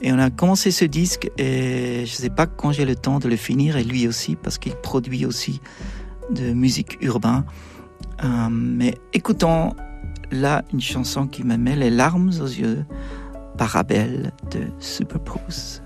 Et on a commencé ce disque et je ne sais pas quand j'ai le temps de le finir, et lui aussi, parce qu'il produit aussi de musique urbaine. Euh, mais écoutons là une chanson qui me met les larmes aux yeux, Parabelle de Superpose.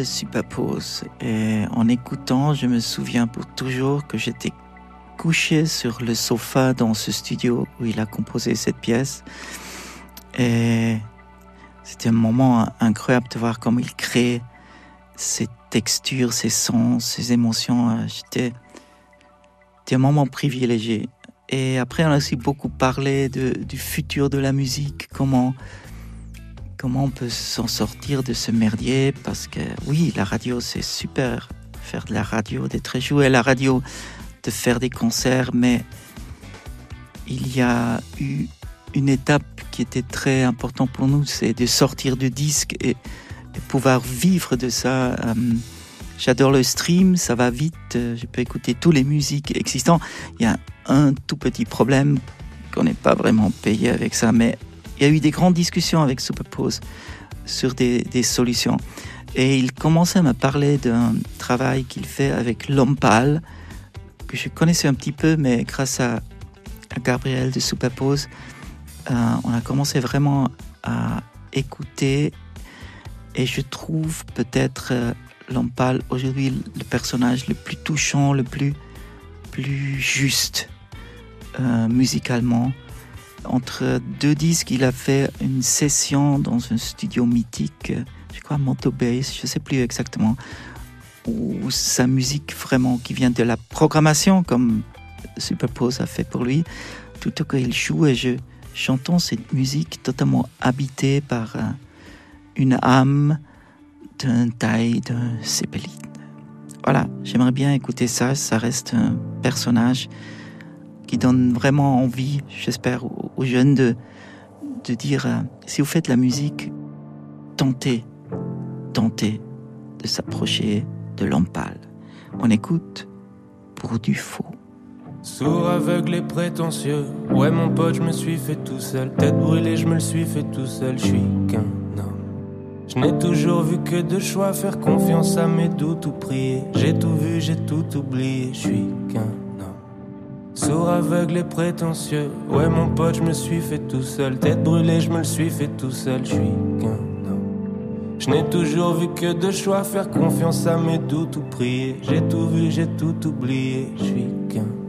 De Superpose. Et en écoutant, je me souviens pour toujours que j'étais couché sur le sofa dans ce studio où il a composé cette pièce. Et c'était un moment incroyable de voir comment il crée ces textures, ces sons, ces émotions. J'étais, un moment privilégié. Et après, on a aussi beaucoup parlé du futur de la musique, comment, comment on peut s'en sortir de ce merdier, parce que oui, la radio, c'est super, faire de la radio, d'être joué à la radio, de faire des concerts, mais il y a eu une étape qui était très importante pour nous, c'est de sortir du disque et, pouvoir vivre de ça. Euh, J'adore le stream, ça va vite, euh, je peux écouter toutes les musiques existantes. Il y a un tout petit problème qu'on n'est pas vraiment payé avec ça, mais il y a eu des grandes discussions avec Superpose sur des, solutions. Et il commençait à me parler d'un travail qu'il fait avec L'Homme Pâle, que je connaissais un petit peu, mais grâce à, Gabriel de Superpose, euh, on a commencé vraiment à écouter et je trouve peut-être euh, aujourd'hui le personnage le plus touchant, le plus, plus juste euh, musicalement. Entre deux disques, il a fait une session dans un studio mythique, je crois Moto Base, je ne sais plus exactement, où sa musique vraiment qui vient de la programmation, comme Superpose a fait pour lui, tout au qu'il joue et je j'entends cette musique totalement habitée par euh, une âme d'une taille de Cépeline. Voilà, j'aimerais bien écouter ça, ça reste un personnage qui donne vraiment envie, j'espère, aux, jeunes de, dire, euh, si vous faites la musique, tentez, tentez de s'approcher de l'homme pâle. On écoute pour du faux. Sourd, aveugle et prétentieux. Ouais, mon pote, je me suis fait tout seul. Tête brûlée, je me suis fait tout seul. Je suis qu'un homme. Je n'ai toujours vu que deux choix. Faire confiance à mes doutes ou prier. J'ai tout vu, j'ai tout oublié. Je suis qu'un homme. Sourd, aveugle et prétentieux. Ouais, mon pote, je me suis fait tout seul. Tête brûlée, je me le suis fait tout seul. Je suis qu'un. Je n'ai toujours vu que deux choix. Faire confiance à mes doutes ou prier. J'ai tout vu, j'ai tout oublié. Je suis qu'un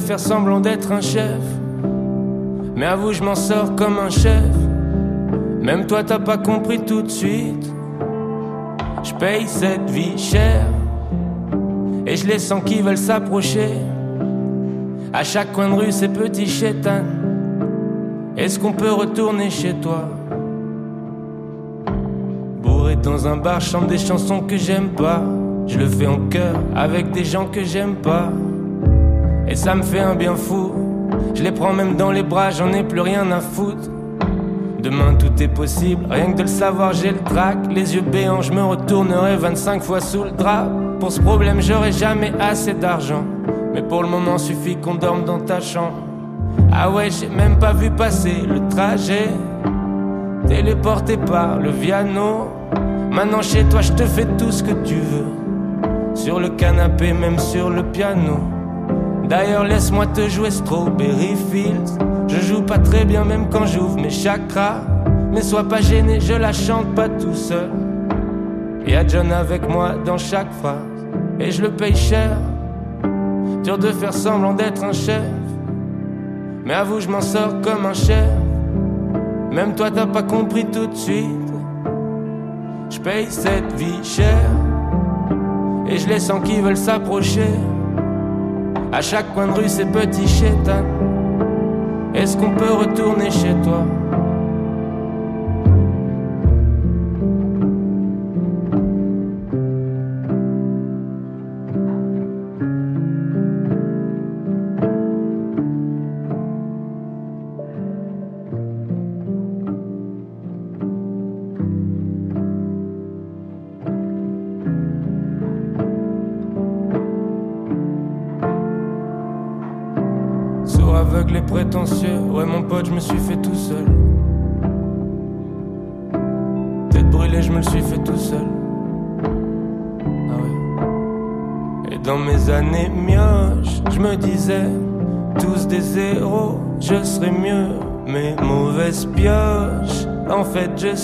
faire semblant d'être un chef. Mais avoue, je m'en sors comme un chef. Même toi, t'as pas compris tout de suite. Je paye cette vie chère. Et je les sens qui veulent s'approcher. À chaque coin de rue, ces petits chétans. Est-ce qu'on peut retourner chez toi? Bourré dans un bar, chante des chansons que j'aime pas. Je le fais en cœur avec des gens que j'aime pas. Et ça me fait un bien fou. Je les prends même dans les bras, j'en ai plus rien à foutre. Demain tout est possible, rien que de le savoir, j'ai le trac. Les yeux béants, je me retournerai 25 fois sous le drap. Pour ce problème, j'aurai jamais assez d'argent. Mais pour le moment, suffit qu'on dorme dans ta chambre. Ah ouais, j'ai même pas vu passer le trajet. Téléporté par le Viano. Maintenant chez toi, je te fais tout ce que tu veux. Sur le canapé, même sur le piano. D'ailleurs, laisse-moi te jouer Strawberry Fields. Je joue pas très bien, même quand j'ouvre mes chakras. Mais sois pas gêné, je la chante pas tout seul. Y'a John avec moi dans chaque phrase. Et je le paye cher. Dur de faire semblant d'être un chef. Mais avoue, je m'en sors comme un chef. Même toi, t'as pas compris tout de suite. Je paye cette vie chère. Et je les sens qui veulent s'approcher. À chaque coin de rue, ces petits chétans. Est-ce qu'on peut retourner chez toi?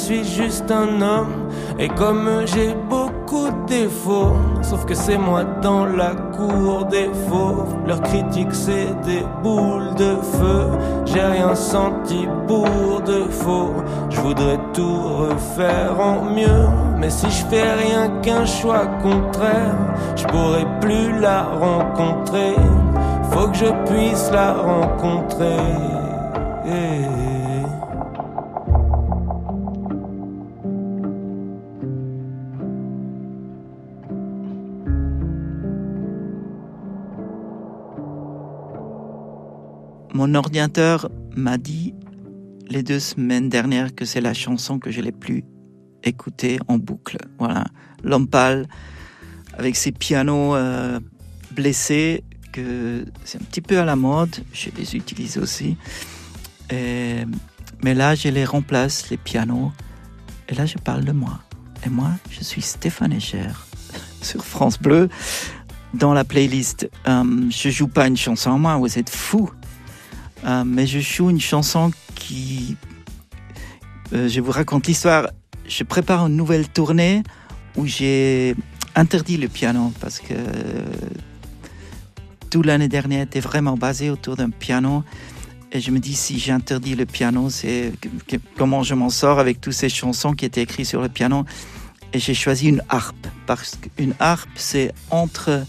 Suis juste un homme. Et comme j'ai beaucoup de défauts, sauf que c'est moi dans la cour des fauves. Leurs critiques, c'est des boules de feu. J'ai rien senti pour de faux. Je voudrais tout refaire en mieux. Mais si je fais rien qu'un choix contraire, je pourrais plus la rencontrer. Faut que je puisse la rencontrer. Mon ordinateur m'a dit les deux semaines dernières que c'est la chanson que je l'ai plus écoutée en boucle. Voilà, L'homme avec ses pianos euh, blessés, que c'est un petit peu à la mode, je les utilise aussi. Mais là, je les remplace, les pianos, et là, je parle de moi. Et moi, je suis Stéphane Echer [laughs] sur France Bleu dans la playlist. Euh, je joue pas une chanson, moi, vous êtes fous. Euh, mais je joue une chanson qui. Euh, je vous raconte l'histoire. Je prépare une nouvelle tournée où j'ai interdit le piano parce que toute l'année dernière était vraiment basée autour d'un piano. Et je me dis, si j'interdis le piano, c'est comment je m'en sors avec toutes ces chansons qui étaient écrites sur le piano? Et j'ai choisi une harpe parce qu'une harpe, c'est entre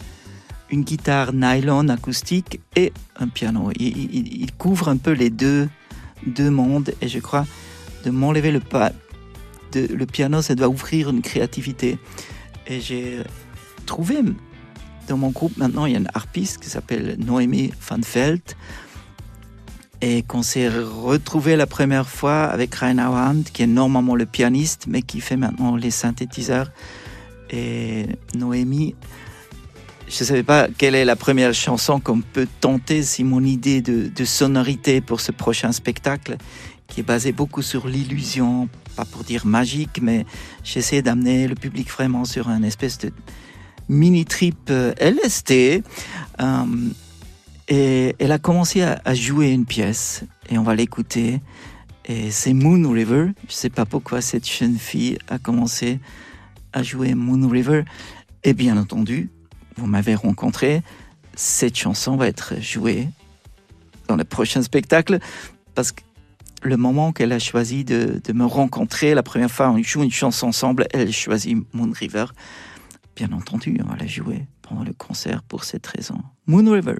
une guitare nylon acoustique et un piano. Il, couvre un peu les deux, deux mondes et je crois de m'enlever le pas de le piano, ça doit ouvrir une créativité. Et j'ai trouvé dans mon groupe maintenant, il y a une harpiste qui s'appelle Noémie Van Veld et qu'on s'est retrouvé la première fois avec Rainer Hand, qui est normalement le pianiste, mais qui fait maintenant les synthétiseurs. Et Noémie, je ne savais pas quelle est la première chanson qu'on peut tenter si mon idée de, sonorité pour ce prochain spectacle, qui est basé beaucoup sur l'illusion, pas pour dire magique, mais j'essaie d'amener le public vraiment sur un espèce de mini trip euh, LSD. Euh, et elle a commencé à, jouer une pièce et on va l'écouter. Et c'est Moon River. Je sais pas pourquoi cette jeune fille a commencé à jouer Moon River. Et bien entendu, vous m'avez rencontré. Cette chanson va être jouée dans le prochain spectacle parce que le moment qu'elle a choisi de, de me rencontrer, la première fois on joue une chanson ensemble, elle choisit Moon River. Bien entendu, on va la jouer pendant le concert pour cette raison. Moon River.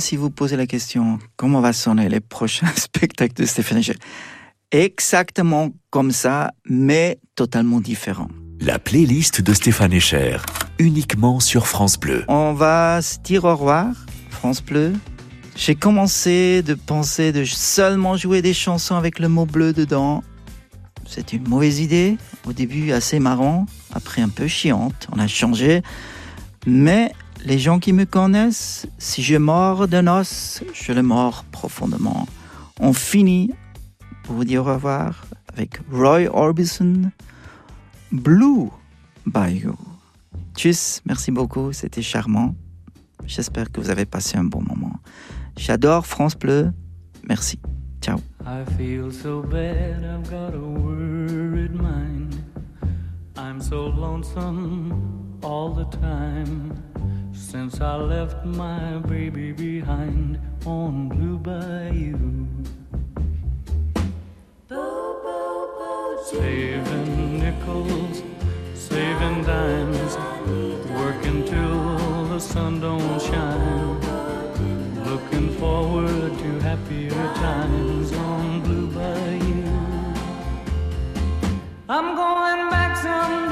Si vous posez la question comment va sonner les prochains [laughs] spectacles de Stéphane Echer. Exactement comme ça, mais totalement différent. La playlist de Stéphane Echer, uniquement sur France Bleu. On va se dire au revoir, France Bleu. J'ai commencé de penser de seulement jouer des chansons avec le mot bleu dedans. C'est une mauvaise idée. Au début, assez marrant. Après, un peu chiante. On a changé. Mais les gens qui me connaissent, si je mords d'un os, je le mords profondément. On finit pour vous dire au revoir avec Roy Orbison, Blue Bayou. Tchuss, merci beaucoup, c'était charmant. J'espère que vous avez passé un bon moment. J'adore France Bleu. Merci. Ciao. I feel so bad, I've got a worried mind. I'm so lonesome all the time. Since I left my baby behind on Blue Bayou. Saving nickels, saving dimes, working till the sun don't shine. Looking forward to happier times on Blue Bayou. I'm going back someday,